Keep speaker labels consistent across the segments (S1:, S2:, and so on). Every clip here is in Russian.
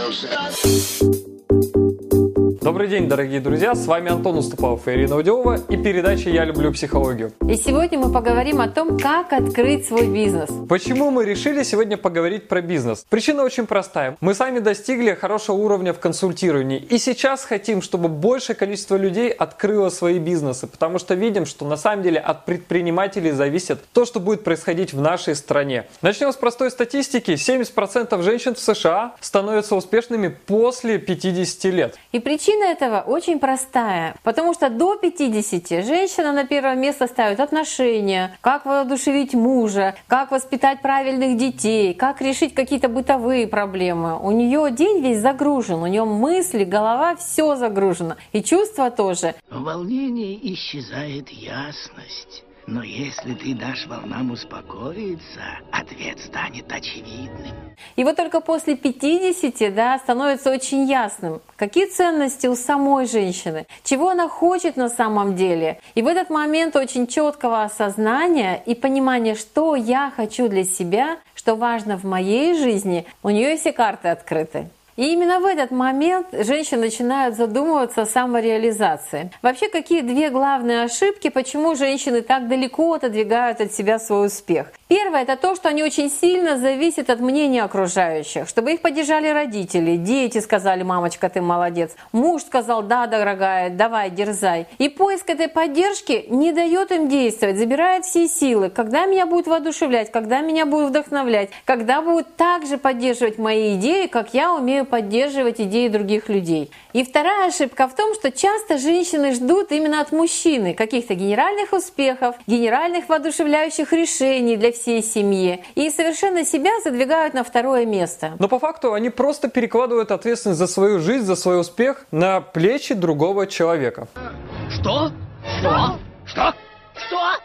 S1: Deus. Добрый день, дорогие друзья! С вами Антон Уступалов и Ирина Удилова и передача «Я люблю психологию».
S2: И сегодня мы поговорим о том, как открыть свой бизнес.
S1: Почему мы решили сегодня поговорить про бизнес? Причина очень простая. Мы сами достигли хорошего уровня в консультировании и сейчас хотим, чтобы большее количество людей открыло свои бизнесы, потому что видим, что на самом деле от предпринимателей зависит то, что будет происходить в нашей стране. Начнем с простой статистики. 70% женщин в США становятся успешными после 50 лет.
S2: И причина Причина этого очень простая, потому что до 50 женщина на первое место ставит отношения, как воодушевить мужа, как воспитать правильных детей, как решить какие-то бытовые проблемы. У нее день весь загружен, у нее мысли, голова, все загружено. И чувства тоже.
S3: В волнении исчезает ясность. Но если ты дашь волнам успокоиться, ответ станет очевидным.
S2: И вот только после 50 да, становится очень ясным, какие ценности у самой женщины, чего она хочет на самом деле. И в этот момент очень четкого осознания и понимания, что я хочу для себя, что важно в моей жизни, у нее все карты открыты. И именно в этот момент женщины начинают задумываться о самореализации. Вообще, какие две главные ошибки, почему женщины так далеко отодвигают от себя свой успех? Первое – это то, что они очень сильно зависят от мнения окружающих, чтобы их поддержали родители, дети сказали, мамочка, ты молодец, муж сказал, да, дорогая, давай, дерзай. И поиск этой поддержки не дает им действовать, забирает все силы. Когда меня будут воодушевлять, когда меня будут вдохновлять, когда будут также поддерживать мои идеи, как я умею поддерживать идеи других людей. И вторая ошибка в том, что часто женщины ждут именно от мужчины каких-то генеральных успехов, генеральных воодушевляющих решений для всей семьи и совершенно себя задвигают на второе место.
S1: Но по факту они просто перекладывают ответственность за свою жизнь, за свой успех на плечи другого человека.
S3: Что? Что? Что? Что?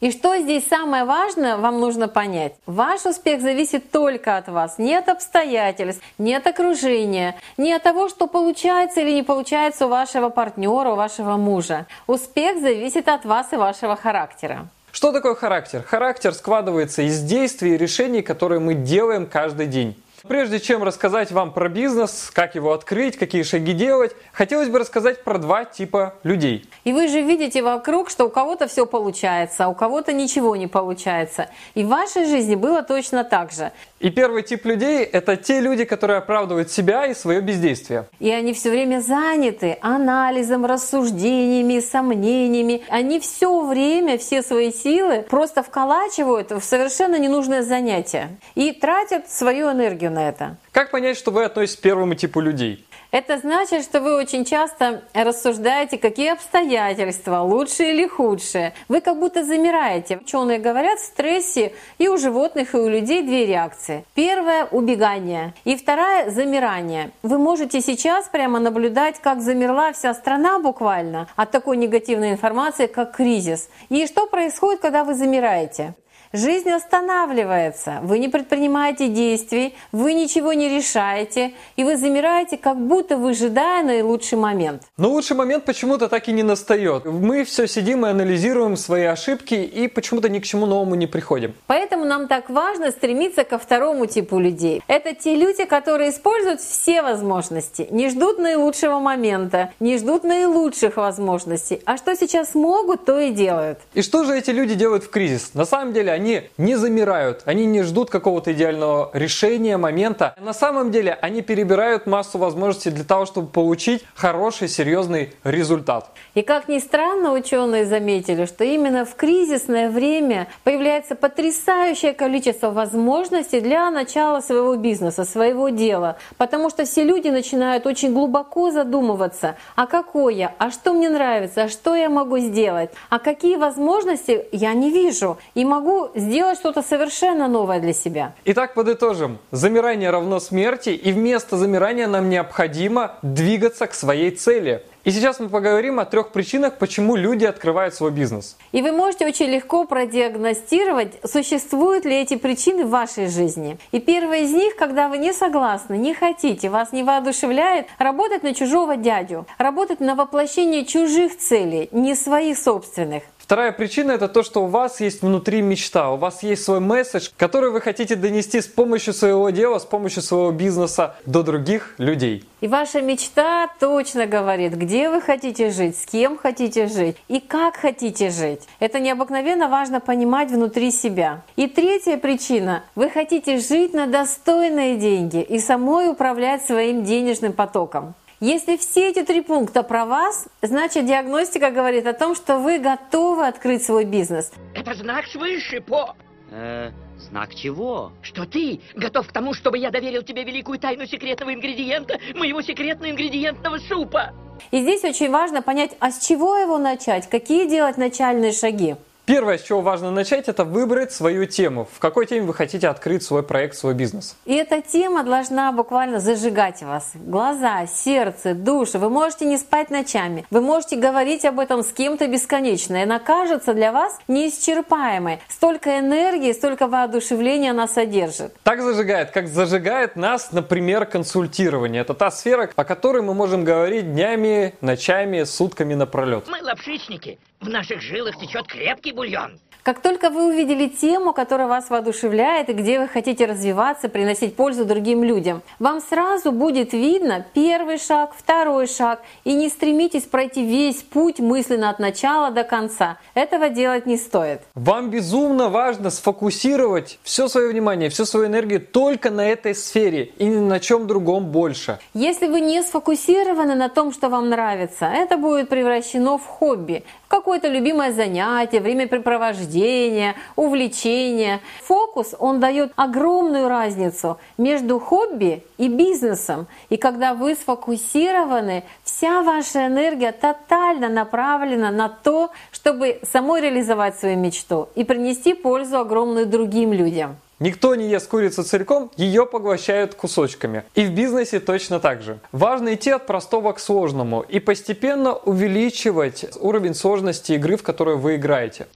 S2: И что здесь самое важное, вам нужно понять. Ваш успех зависит только от вас, не от обстоятельств, не от окружения, не от того, что получается или не получается у вашего партнера, у вашего мужа. Успех зависит от вас и вашего характера.
S1: Что такое характер? Характер складывается из действий и решений, которые мы делаем каждый день. Прежде чем рассказать вам про бизнес, как его открыть, какие шаги делать, хотелось бы рассказать про два типа людей.
S2: И вы же видите вокруг, что у кого-то все получается, а у кого-то ничего не получается. И в вашей жизни было точно так же.
S1: И первый тип людей – это те люди, которые оправдывают себя и свое бездействие.
S2: И они все время заняты анализом, рассуждениями, сомнениями. Они все время, все свои силы просто вколачивают в совершенно ненужное занятие и тратят свою энергию это.
S1: Как понять, что вы относитесь к первому типу людей?
S2: Это значит, что вы очень часто рассуждаете, какие обстоятельства, лучшие или худшие. Вы как будто замираете. Ученые говорят, в стрессе и у животных, и у людей две реакции. Первая – убегание, и вторая – замирание. Вы можете сейчас прямо наблюдать, как замерла вся страна буквально от такой негативной информации, как кризис. И что происходит, когда вы замираете? Жизнь останавливается, вы не предпринимаете действий, вы ничего не решаете, и вы замираете, как будто выжидая наилучший момент.
S1: Но лучший момент почему-то так и не настает. Мы все сидим и анализируем свои ошибки и почему-то ни к чему новому не приходим.
S2: Поэтому нам так важно стремиться ко второму типу людей. Это те люди, которые используют все возможности, не ждут наилучшего момента, не ждут наилучших возможностей, а что сейчас могут, то и делают.
S1: И что же эти люди делают в кризис? На самом деле они они не замирают, они не ждут какого-то идеального решения, момента. На самом деле они перебирают массу возможностей для того, чтобы получить хороший, серьезный результат.
S2: И как ни странно, ученые заметили, что именно в кризисное время появляется потрясающее количество возможностей для начала своего бизнеса, своего дела. Потому что все люди начинают очень глубоко задумываться, а какое, а что мне нравится, а что я могу сделать, а какие возможности я не вижу и могу сделать что-то совершенно новое для себя.
S1: Итак, подытожим. Замирание равно смерти, и вместо замирания нам необходимо двигаться к своей цели. И сейчас мы поговорим о трех причинах, почему люди открывают свой бизнес.
S2: И вы можете очень легко продиагностировать, существуют ли эти причины в вашей жизни. И первая из них, когда вы не согласны, не хотите, вас не воодушевляет работать на чужого дядю, работать на воплощение чужих целей, не своих собственных.
S1: Вторая причина это то, что у вас есть внутри мечта, у вас есть свой месседж, который вы хотите донести с помощью своего дела, с помощью своего бизнеса до других людей.
S2: И ваша мечта точно говорит, где вы хотите жить, с кем хотите жить и как хотите жить. Это необыкновенно важно понимать внутри себя. И третья причина. Вы хотите жить на достойные деньги и самой управлять своим денежным потоком. Если все эти три пункта про вас, значит диагностика говорит о том, что вы готовы открыть свой бизнес.
S3: Это знак свыше, По.
S4: Э, знак чего?
S3: Что ты готов к тому, чтобы я доверил тебе великую тайну секретного ингредиента, моего секретного ингредиентного супа.
S2: И здесь очень важно понять, а с чего его начать, какие делать начальные шаги.
S1: Первое, с чего важно начать, это выбрать свою тему. В какой теме вы хотите открыть свой проект, свой бизнес.
S2: И эта тема должна буквально зажигать вас. Глаза, сердце, душу. Вы можете не спать ночами. Вы можете говорить об этом с кем-то бесконечно. И она кажется для вас неисчерпаемой. Столько энергии, столько воодушевления она содержит.
S1: Так зажигает, как зажигает нас, например, консультирование. Это та сфера, о которой мы можем говорить днями, ночами, сутками напролет.
S3: Мы лапшичники. В наших жилах течет крепкий бульон.
S2: Как только вы увидели тему, которая вас воодушевляет и где вы хотите развиваться, приносить пользу другим людям, вам сразу будет видно первый шаг, второй шаг, и не стремитесь пройти весь путь мысленно от начала до конца. Этого делать не стоит.
S1: Вам безумно важно сфокусировать все свое внимание, всю свою энергию только на этой сфере и ни на чем другом больше.
S2: Если вы не сфокусированы на том, что вам нравится, это будет превращено в хобби, какое-то любимое занятие, времяпрепровождение, увлечение. Фокус, он дает огромную разницу между хобби и бизнесом. И когда вы сфокусированы, вся ваша энергия тотально направлена на то, чтобы самой реализовать свою мечту и принести пользу огромную другим людям.
S1: Никто не ест курицу целиком, ее поглощают кусочками. И в бизнесе точно так же. Важно идти от простого к сложному и постепенно увеличивать уровень сложности игры, в которую вы играете.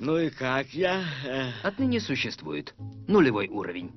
S3: Ну и как я? Э,
S4: Отныне существует нулевой уровень.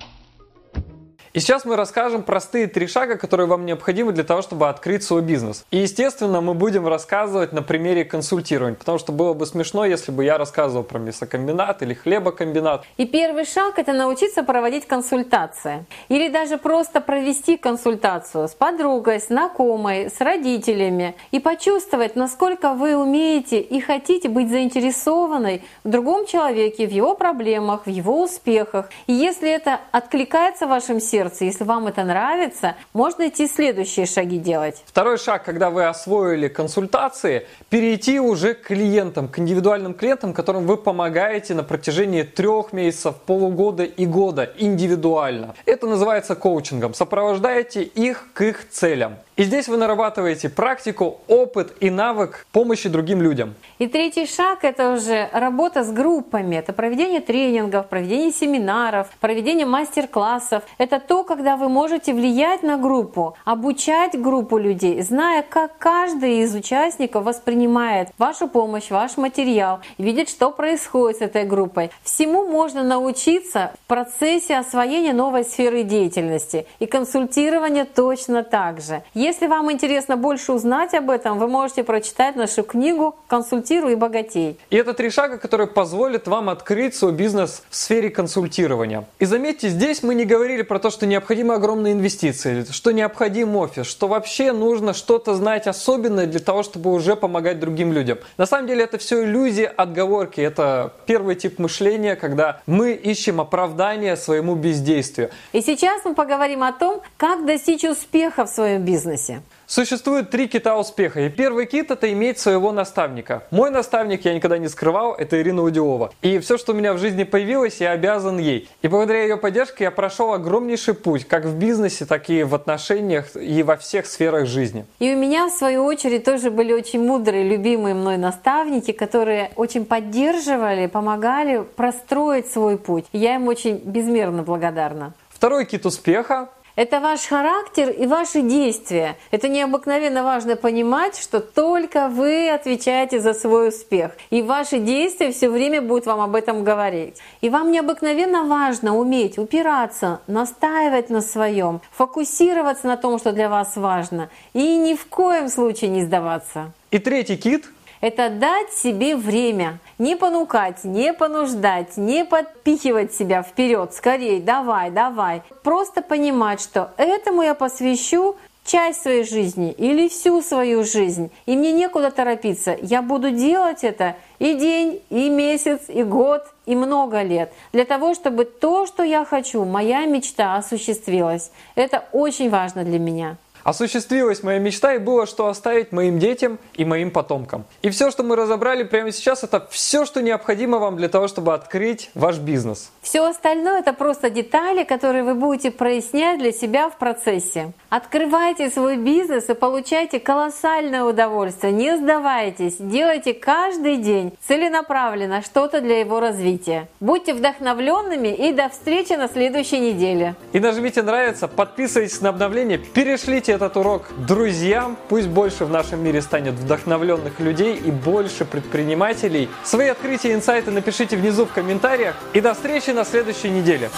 S1: И сейчас мы расскажем простые три шага, которые вам необходимы для того, чтобы открыть свой бизнес. И, естественно, мы будем рассказывать на примере консультирования, потому что было бы смешно, если бы я рассказывал про мясокомбинат или хлебокомбинат.
S2: И первый шаг – это научиться проводить консультации. Или даже просто провести консультацию с подругой, с знакомой, с родителями. И почувствовать, насколько вы умеете и хотите быть заинтересованной в другом человеке, в его проблемах, в его успехах. И если это откликается в вашем сердце, если вам это нравится, можно идти следующие шаги делать.
S1: Второй шаг, когда вы освоили консультации, перейти уже к клиентам, к индивидуальным клиентам, которым вы помогаете на протяжении трех месяцев, полугода и года индивидуально. Это называется коучингом. Сопровождаете их к их целям. И здесь вы нарабатываете практику, опыт и навык помощи другим людям.
S2: И третий шаг – это уже работа с группами. Это проведение тренингов, проведение семинаров, проведение мастер-классов. Это то, когда вы можете влиять на группу, обучать группу людей, зная, как каждый из участников воспринимает вашу помощь, ваш материал, видит, что происходит с этой группой. Всему можно научиться в процессе освоения новой сферы деятельности. И консультирование точно так же. Если вам интересно больше узнать об этом, вы можете прочитать нашу книгу «Консультируй богатей».
S1: И это три шага, которые позволят вам открыть свой бизнес в сфере консультирования. И заметьте, здесь мы не говорили про то, что необходимы огромные инвестиции, что необходим офис, что вообще нужно что-то знать особенное для того, чтобы уже помогать другим людям. На самом деле это все иллюзии, отговорки. Это первый тип мышления, когда мы ищем оправдание своему бездействию.
S2: И сейчас мы поговорим о том, как достичь успеха в своем бизнесе.
S1: Существует три кита успеха. И первый кит это иметь своего наставника. Мой наставник, я никогда не скрывал, это Ирина Удилова. И все, что у меня в жизни появилось, я обязан ей. И благодаря ее поддержке я прошел огромнейший путь, как в бизнесе, так и в отношениях и во всех сферах жизни.
S2: И у меня, в свою очередь, тоже были очень мудрые, любимые мной наставники, которые очень поддерживали, помогали простроить свой путь. Я им очень безмерно благодарна.
S1: Второй кит успеха
S2: это ваш характер и ваши действия. Это необыкновенно важно понимать, что только вы отвечаете за свой успех. И ваши действия все время будут вам об этом говорить. И вам необыкновенно важно уметь упираться, настаивать на своем, фокусироваться на том, что для вас важно. И ни в коем случае не сдаваться.
S1: И третий кит
S2: это дать себе время. Не понукать, не понуждать, не подпихивать себя вперед. Скорей, давай, давай. Просто понимать, что этому я посвящу часть своей жизни или всю свою жизнь, и мне некуда торопиться. Я буду делать это и день, и месяц, и год, и много лет, для того, чтобы то, что я хочу, моя мечта осуществилась. Это очень важно для меня.
S1: Осуществилась моя мечта и было что оставить моим детям и моим потомкам. И все, что мы разобрали прямо сейчас, это все, что необходимо вам для того, чтобы открыть ваш бизнес.
S2: Все остальное это просто детали, которые вы будете прояснять для себя в процессе. Открывайте свой бизнес и получайте колоссальное удовольствие. Не сдавайтесь, делайте каждый день целенаправленно что-то для его развития. Будьте вдохновленными и до встречи на следующей неделе.
S1: И нажмите нравится, подписывайтесь на обновления, перешлите Передайте этот урок друзьям, пусть больше в нашем мире станет вдохновленных людей и больше предпринимателей. Свои открытия и инсайты напишите внизу в комментариях. И до встречи на следующей неделе.